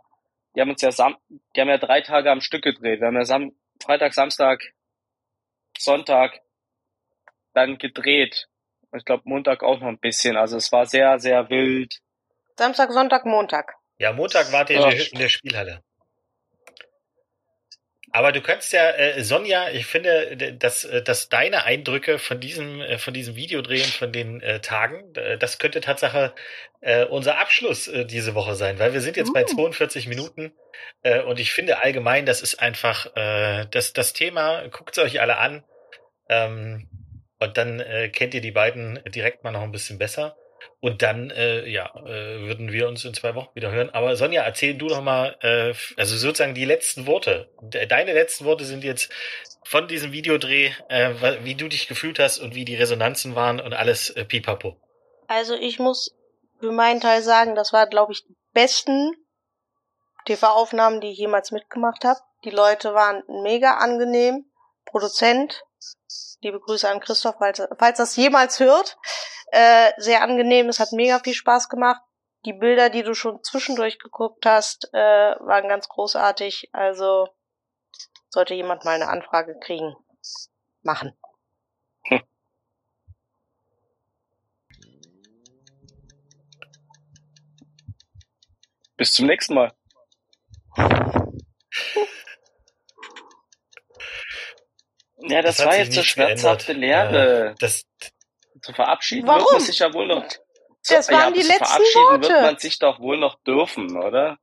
die haben uns ja Sam, die haben ja drei Tage am Stück gedreht. Wir haben ja Sam, Freitag, Samstag, Sonntag dann gedreht. Und Ich glaube Montag auch noch ein bisschen. Also es war sehr, sehr wild. Samstag, Sonntag, Montag. Ja, Montag wart ihr Ja. in, der, in der Spielhalle. Aber du kannst ja, äh, Sonja, ich finde, dass, äh, dass deine Eindrücke von diesem, äh, von diesem Videodrehen, von den äh, Tagen, das könnte Tatsache äh, unser Abschluss äh, diese Woche sein, weil wir sind jetzt bei Uh. 42 Minuten äh, und ich finde allgemein, das ist einfach äh, das, das Thema, guckt es euch alle an ähm, und dann äh, kennt ihr die beiden direkt mal noch ein bisschen besser. Und dann, äh, ja, äh, würden wir uns in zwei Wochen wieder hören. Aber Sonja, erzähl du doch mal, äh, also sozusagen die letzten Worte. De deine letzten Worte sind jetzt von diesem Videodreh, äh, wie du dich gefühlt hast und wie die Resonanzen waren und alles äh, pipapo. Also ich muss für meinen Teil sagen, das war, glaube ich, die besten TV-Aufnahmen, die ich jemals mitgemacht habe. Die Leute waren mega angenehm. Produzent, liebe Grüße an Christoph, falls, falls das jemals hört. Äh, sehr angenehm, es hat mega viel Spaß gemacht. Die Bilder, die du schon zwischendurch geguckt hast, äh, waren ganz großartig. Also sollte jemand mal eine Anfrage kriegen, machen. Bis zum nächsten Mal. Ja, das, hat war jetzt so nicht schmerzhafte geändert. Lehre. Das, Zu verabschieden Warum? wird man sich ja wohl noch. Zu, Das waren ja, die letzten verabschieden Worte. wird man sich doch wohl noch dürfen, oder?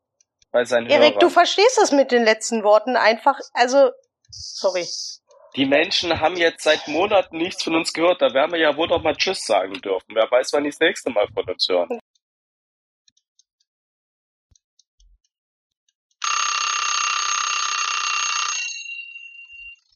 Bei seinen Erik, du Hörern. verstehst das mit den letzten Worten einfach, also, sorry. Die Menschen haben jetzt seit Monaten nichts von uns gehört. Da werden wir ja wohl noch mal Tschüss sagen dürfen. Wer weiß, wann die das nächste Mal von uns hören.